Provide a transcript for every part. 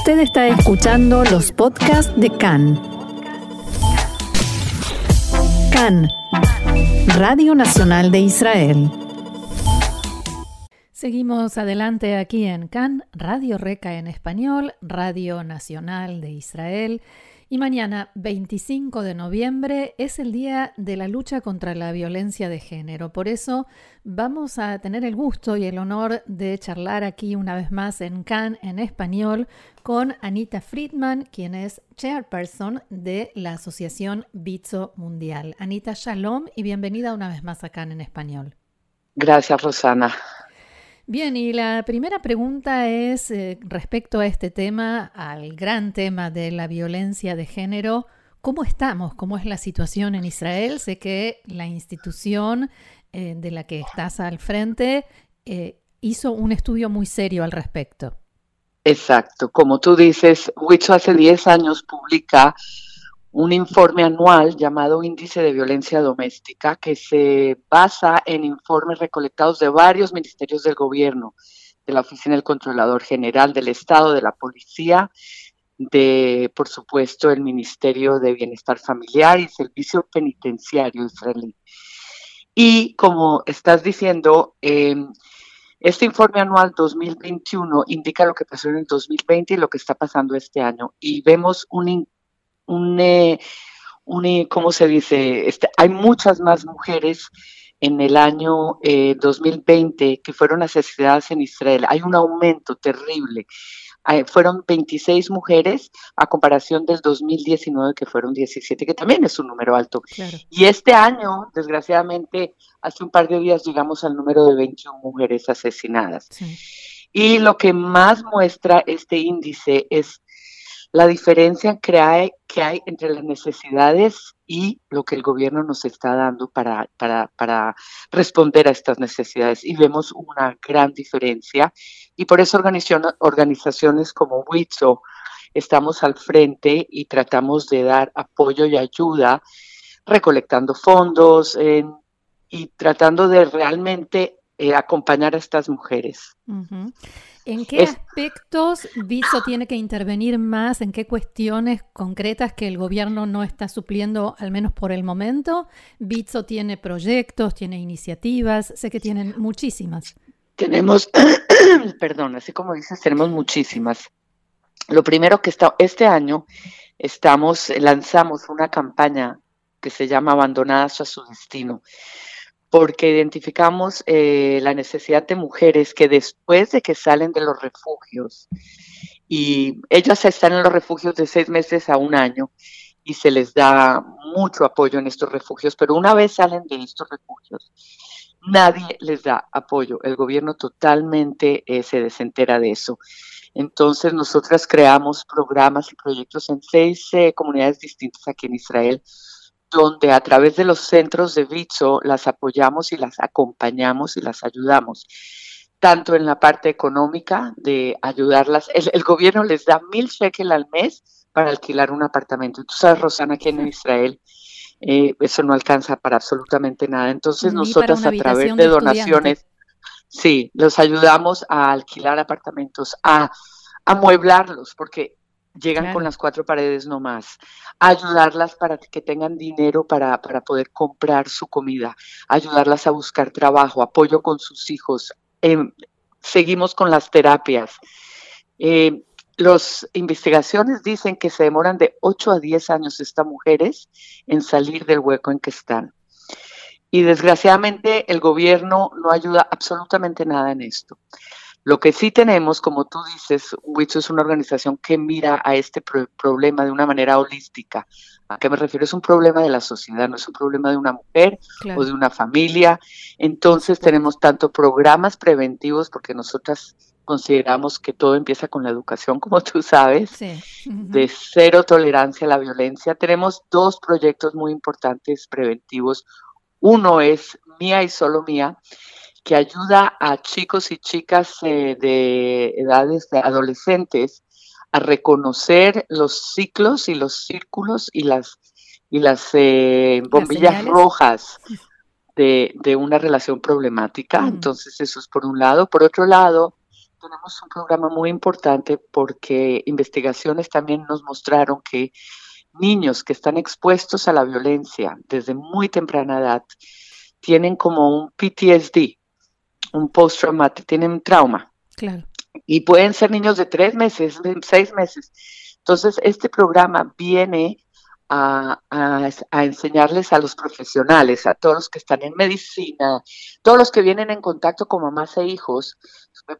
Usted está escuchando los podcasts de CAN. CAN, Radio Nacional de Israel. Seguimos adelante aquí en CAN, Radio Reca en español, Radio Nacional de Israel. Y mañana, 25 de noviembre, es el día de la lucha contra la violencia de género. Por eso vamos a tener el gusto y el honor de charlar aquí una vez más en CAN en español con Anita Friedman, quien es chairperson de la Asociación Bizo Mundial. Anita, shalom y bienvenida una vez más a CAN en español. Gracias, Rosana. Bien, y la primera pregunta es eh, respecto a este tema, al gran tema de la violencia de género. ¿Cómo estamos? ¿Cómo es la situación en Israel? Sé que la institución eh, de la que estás al frente eh, hizo un estudio muy serio al respecto. Exacto. Como tú dices, Wicho hace 10 años publica un informe anual llamado Índice de Violencia Doméstica que se basa en informes recolectados de varios ministerios del gobierno, de la Oficina del Controlador General del Estado, de la Policía, de, por supuesto, el Ministerio de Bienestar Familiar y Servicio Penitenciario israelí. Y como estás diciendo, em, este informe anual 2021 indica lo que pasó en el 2020 y lo que está pasando este año. Y vemos un un, eh, eh, ¿cómo se dice? Este, hay muchas más mujeres en el año 2020 eh, que fueron asesinadas en Israel. Hay un aumento terrible. fueron 26 mujeres a comparación del 2019 que fueron 17, que también es un número alto. Y este año, desgraciadamente, hace un par de días llegamos al número de 21 mujeres asesinadas. Y lo que más muestra este índice es la diferencia que hay, que hay entre las necesidades y lo que el gobierno nos está dando para, para, responder a estas necesidades. Y vemos una gran diferencia. Y por eso organizaciones como WITSO estamos al frente y tratamos de dar apoyo y ayuda, recolectando fondos y tratando de realmente eh, acompañar a estas mujeres. ¿En qué aspectos Bitso tiene que intervenir más? ¿En qué cuestiones concretas que el gobierno no está supliendo, al menos por el momento? Bitso tiene proyectos, tiene iniciativas, sé que tienen muchísimas. Tenemos, perdón, así como dices, tenemos muchísimas. Lo primero que está, este año estamos, lanzamos una campaña que se llama Abandonadas a su destino porque identificamos eh, la necesidad de mujeres que después de que salen de los refugios, y ellas están en los refugios de seis meses a un año, y se les da mucho apoyo en estos refugios, pero una vez salen de estos refugios, nadie les da apoyo, el gobierno totalmente eh, se desentera de eso. Entonces nosotras creamos programas y proyectos en seis eh, comunidades distintas aquí en Israel, donde a través de los centros de Bitso las apoyamos y las acompañamos y las ayudamos, tanto en la parte económica de ayudarlas. El, gobierno les da mil shekels al mes para alquilar un apartamento. Tú sabes, Rosana, que en Israel eh, eso no alcanza para absolutamente nada. Entonces nosotros a través de, donaciones, sí, los ayudamos a alquilar apartamentos, a amueblarlos, porque llegan con las cuatro paredes nomás, ayudarlas para que tengan dinero para, para, poder comprar su comida, ayudarlas a buscar trabajo, apoyo con sus hijos. Em, seguimos con las terapias. Eh, las investigaciones dicen que se demoran de 8 a 10 años estas mujeres en salir del hueco en que están. Y desgraciadamente el gobierno no ayuda absolutamente nada en esto. Lo que sí tenemos, como tú dices, WITSO es una organización que mira a este problema de una manera holística. ¿A qué me refiero? Es un problema de la sociedad, no es un problema de una mujer o de una familia. Entonces tenemos tanto programas preventivos, porque nosotras consideramos que todo empieza con la educación, como tú sabes, de cero tolerancia a la violencia. Tenemos dos proyectos muy importantes preventivos. Uno es Mía y Solo Mía, que ayuda a chicos y chicas eh, de edades de adolescentes a reconocer los ciclos y los círculos y las, y las eh, bombillas rojas de, una relación problemática. Mm. Entonces, eso es por un lado. Por otro lado, tenemos un programa muy importante porque investigaciones también nos mostraron que niños que están expuestos a la violencia desde muy temprana edad tienen como un PTSD, un post-traumatic, tienen trauma. Claro. Y pueden ser niños de tres meses, de seis meses. Entonces, este programa viene a, enseñarles a los profesionales, a todos los que están en medicina, todos los que vienen en contacto con mamás e hijos,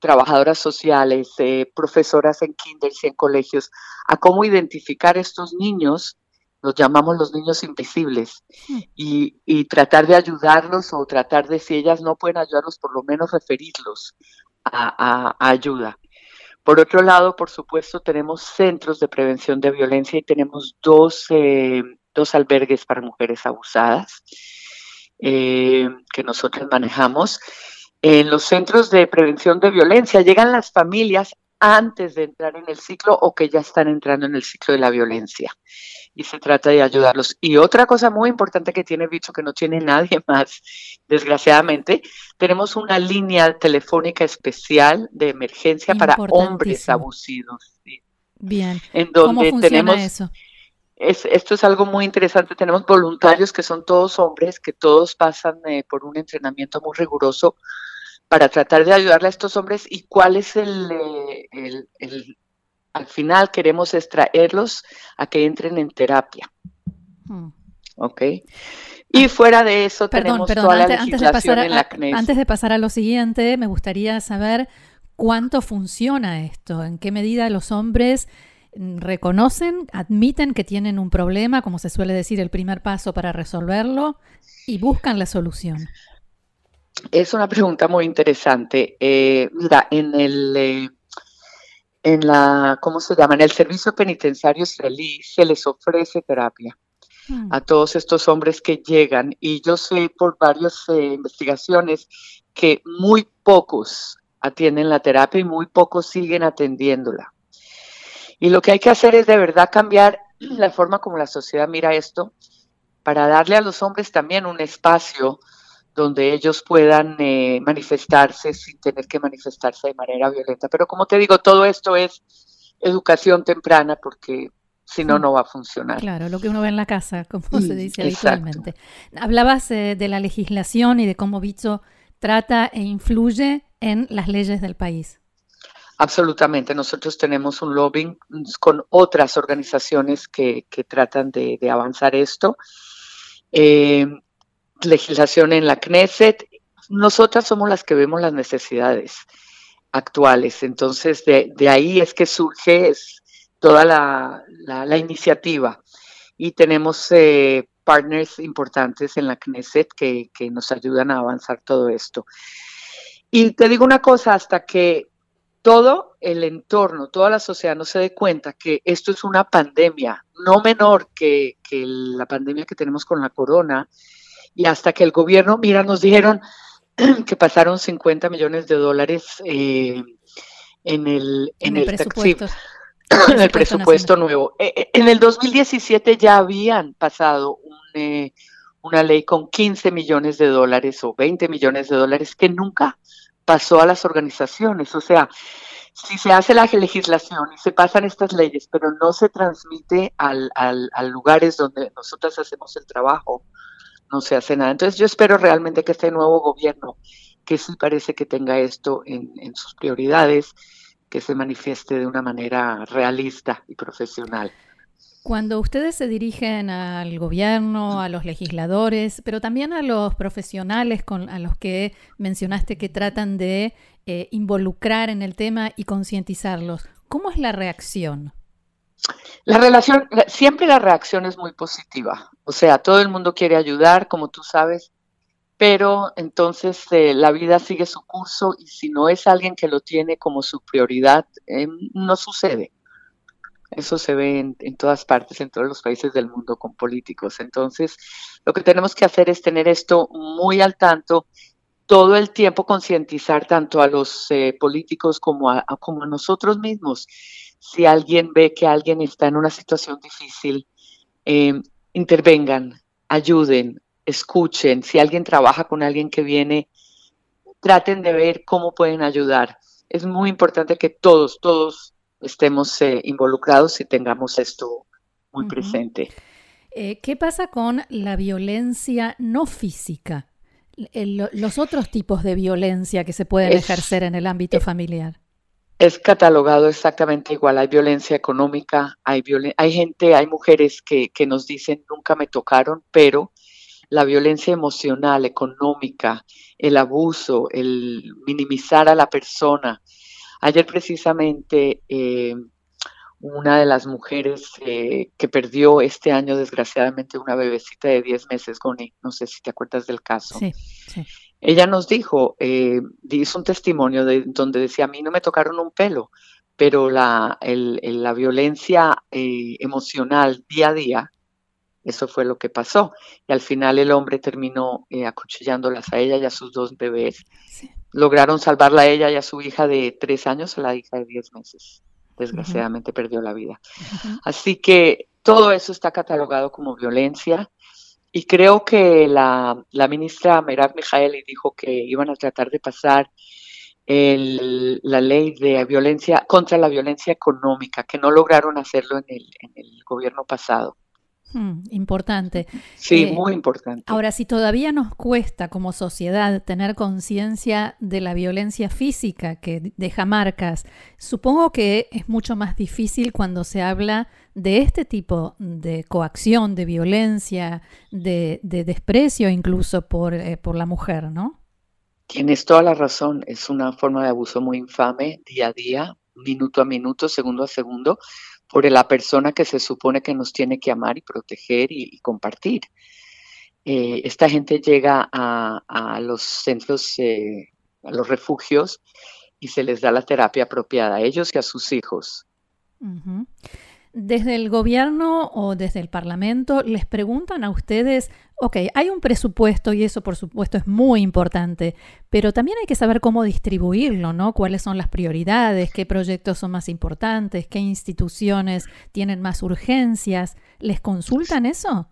trabajadoras sociales, eh, profesoras en kinders y en colegios, a cómo identificar estos niños, los llamamos los niños invisibles, hmm. y, tratar de ayudarlos o tratar de, si ellas no pueden ayudarlos, por lo menos referirlos a ayuda. Por otro lado, por supuesto, tenemos centros de prevención de violencia y tenemos dos, eh, dos albergues para mujeres abusadas eh, que nosotros manejamos. En los centros de prevención de violencia llegan las familias antes de entrar en el ciclo o que ya están entrando en el ciclo de la violencia y se trata de ayudarlos. Y otra cosa muy importante que tiene Bicho, que no tiene nadie más, desgraciadamente, tenemos una línea telefónica especial de emergencia para hombres abusivos. Bien. En donde tenemos eso? esto es algo muy interesante. Tenemos voluntarios que son todos hombres, que todos pasan eh, por un entrenamiento muy riguroso para tratar de ayudarle a estos hombres y cuál es el, eh, el al final queremos extraerlos a que entren en terapia. Hmm. ¿Ok? Y fuera de eso tenemos toda la antes, de pasar a, Antes de pasar a lo siguiente, me gustaría saber cuánto funciona esto, en qué medida los hombres reconocen, admiten que tienen un problema, como se suele decir, el primer paso para resolverlo, y buscan la solución. Es una pregunta muy interesante. Eh, mira, en el... Eh, en la, ¿cómo se llama? En el servicio penitenciario israelí se les ofrece terapia hmm. a todos estos hombres que llegan y yo sé por varias eh, investigaciones que muy pocos atienden la terapia y muy pocos siguen atendiéndola. Y lo que hay que hacer es de verdad cambiar la forma como la sociedad mira esto para darle a los hombres también un espacio donde ellos puedan eh, manifestarse sin tener que manifestarse de manera violenta. Pero como te digo, todo esto es educación temprana porque si no, mm. no va a funcionar. Claro, lo que uno ve en la casa, como se dice habitualmente. Hablabas eh, de la legislación y de cómo Bicho trata e influye en las leyes del país. Absolutamente. Nosotros tenemos un lobbying con otras organizaciones que, tratan de, avanzar esto. Eh, legislación en la Knesset, nosotras somos las que vemos las necesidades actuales. Entonces, de, ahí es que surge toda la, iniciativa. Y tenemos eh, partners importantes en la Knesset que, que nos ayudan a avanzar todo esto. Y te digo una cosa, hasta que todo el entorno, toda la sociedad no se dé cuenta que esto es una pandemia, no menor que, que la pandemia que tenemos con la corona, y hasta que el gobierno, mira, nos dijeron que pasaron 50 millones de dólares eh, en el, en, el, presupuesto, en el presupuesto nuevo. Eh, eh, en el 2017 ya habían pasado una ley con 15 millones de dólares o 20 millones de dólares que nunca pasó a las organizaciones. O sea, si se hace la legislación y se pasan estas leyes, pero no se transmite al, al, a lugares donde nosotras hacemos el trabajo, no se hace nada. Entonces yo espero realmente que este nuevo gobierno, que sí parece que tenga esto en, sus prioridades, que se manifieste de una manera realista y profesional. Cuando ustedes se dirigen al gobierno, a los legisladores, pero también a los profesionales con, a los que mencionaste que tratan de eh, involucrar en el tema y concientizarlos, ¿cómo es la reacción? La relación, siempre la reacción es muy positiva. O sea, todo el mundo quiere ayudar, como tú sabes, pero entonces eh, la vida sigue su curso y si no es alguien que lo tiene como su prioridad, eh, no sucede. Eso se ve en, todas partes, en todos los países del mundo con políticos. Entonces, lo que tenemos que hacer es tener esto muy al tanto, todo el tiempo concientizar tanto a los eh, políticos como a, como a nosotros mismos si alguien ve que alguien está en una situación difícil, eh, intervengan, ayuden, escuchen. Si alguien trabaja con alguien que viene, traten de ver cómo pueden ayudar. es muy importante que todos, todos estemos eh, involucrados y tengamos esto muy presente. Eh, ¿Qué pasa con la violencia no física? los otros tipos de violencia que se pueden ejercer en el ámbito familiar. Es catalogado exactamente igual. Hay violencia económica, hay, hay gente, hay mujeres que, que nos dicen nunca me tocaron, pero la violencia emocional, económica, el abuso, el minimizar a la persona. Ayer precisamente eh, una de las mujeres eh, que perdió este año desgraciadamente una bebecita de 10 meses, Goni, no sé si te acuerdas del caso. Sí, Ella nos dijo, eh, hizo un testimonio de, donde decía, a mí no me tocaron un pelo, pero la, la violencia emocional día a día eso fue lo que pasó. Y al final el hombre terminó eh, acuchillándolas a ella y a sus dos bebés. Lograron salvarla a ella y a su hija de tres años, a la hija de diez meses. Desgraciadamente perdió la vida. Así que todo eso está catalogado como violencia. Y creo que la, la ministra Merav Mijaeli dijo que iban a tratar de pasar la ley de violencia contra la violencia económica, que no lograron hacerlo en el, en el gobierno pasado. Hmm, importante. Sí, eh, muy importante. Ahora, si todavía nos cuesta como sociedad tener conciencia de la violencia física que deja marcas, supongo que es mucho más difícil cuando se habla de este tipo de coacción, de violencia, de, desprecio incluso por, eh, por la mujer, ¿no? Tienes toda la razón, es una forma de abuso muy infame día a día, minuto a minuto, segundo a segundo, por la persona que se supone que nos tiene que amar y proteger y, compartir. Eh, esta gente llega a, los centros, eh, a los refugios y se les da la terapia apropiada a ellos y a sus hijos. Desde el gobierno o desde el parlamento les preguntan a ustedes, ok, hay un presupuesto y eso por supuesto es muy importante, pero también hay que saber cómo distribuirlo, ¿no? ¿Cuáles son las prioridades? ¿Qué proyectos son más importantes? ¿Qué instituciones tienen más urgencias? ¿Les consultan eso?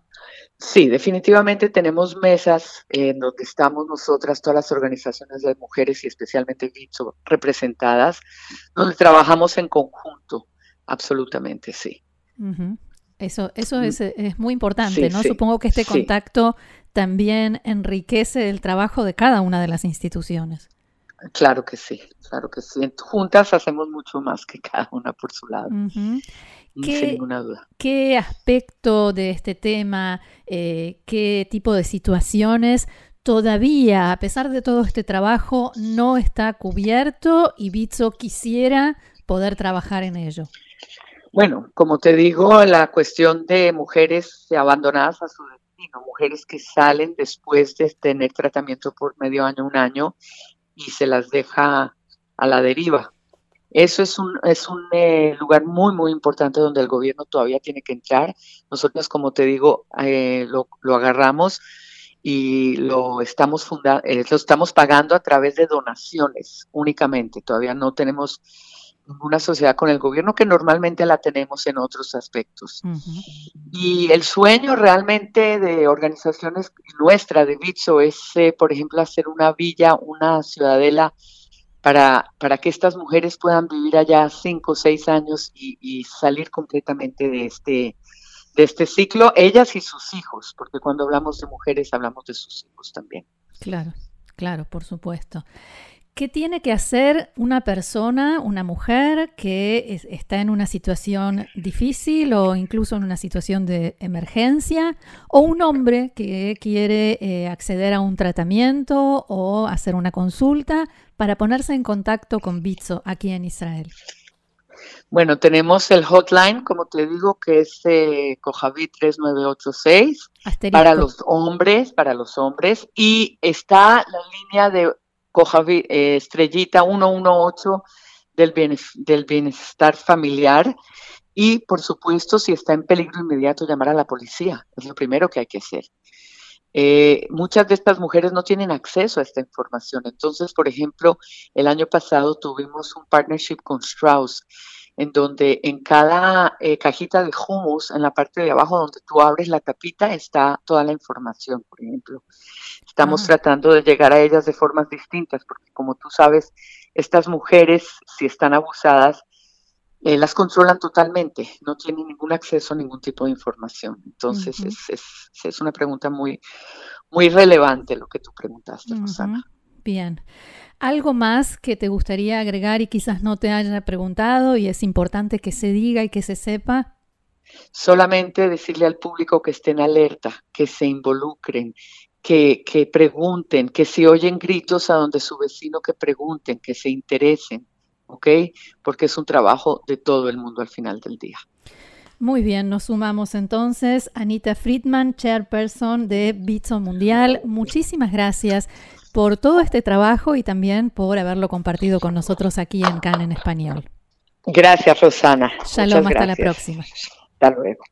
Sí, definitivamente tenemos mesas en donde estamos nosotras, todas las organizaciones de mujeres y especialmente VITSO representadas, donde trabajamos en conjunto Absolutamente, sí. Eso, eso mm. es, es, muy importante, ¿no? Supongo que este contacto también enriquece el trabajo de cada una de las instituciones. Claro que sí, claro que sí. Juntas hacemos mucho más que cada una por su lado. Sin ninguna duda. ¿Qué aspecto de este tema, eh, qué tipo de situaciones todavía, a pesar de todo este trabajo, no está cubierto y Bitso quisiera poder trabajar en ello? Bueno, como te digo, la cuestión de mujeres abandonadas a su destino, mujeres que salen después de tener tratamiento por medio año, un año, y se las deja a la deriva. Eso es un, es un eh, lugar muy, muy importante donde el gobierno todavía tiene que entrar. Nosotros, como te digo, eh, lo, agarramos y lo estamos, funda eh, lo estamos pagando a través de donaciones únicamente. Todavía no tenemos una sociedad con el gobierno que normalmente la tenemos en otros aspectos. Y el sueño realmente de organizaciones nuestra de Bitso es, eh, por ejemplo, hacer una villa, una ciudadela para, para que estas mujeres puedan vivir allá cinco o seis años y, salir completamente de este, de este ciclo, ellas y sus hijos, porque cuando hablamos de mujeres hablamos de sus hijos también. Claro, claro, por supuesto. ¿Qué tiene que hacer una persona, una mujer que está en una situación difícil o incluso en una situación de emergencia o un hombre que quiere eh, acceder a un tratamiento o hacer una consulta para ponerse en contacto con Bitso aquí en Israel? Bueno, tenemos el hotline, como te digo, que es eh, 3986 para los hombres, para los hombres, y está la línea de coja eh, estrellita 118 del, del bienestar familiar y, por supuesto, si está en peligro inmediato, llamar a la policía. Es lo primero que hay que hacer. Eh, muchas de estas mujeres no tienen acceso a esta información. Entonces, por ejemplo, el año pasado tuvimos un partnership con Strauss, en donde en cada eh, cajita de hummus, en la parte de abajo donde tú abres la tapita, está toda la información, por ejemplo. Estamos tratando de llegar a ellas de formas distintas, porque como tú sabes, estas mujeres, si están abusadas, eh, las controlan totalmente, no tienen ningún acceso a ningún tipo de información. Entonces, es, es, una pregunta muy, muy relevante lo que tú preguntaste, Rosana. Bien. ¿Algo más que te gustaría agregar y quizás no te haya preguntado y es importante que se diga y que se sepa? Solamente decirle al público que estén alerta, que se involucren, que, que pregunten, que si oyen gritos a donde su vecino que pregunten, que se interesen, ¿ok? Porque es un trabajo de todo el mundo al final del día. Muy bien, nos sumamos entonces. Anita Friedman, chairperson de Bitso Mundial. Muchísimas gracias por todo este trabajo y también por haberlo compartido con nosotros aquí en CAN en español. Gracias, Rosana. Shalom, hasta la próxima. Hasta luego.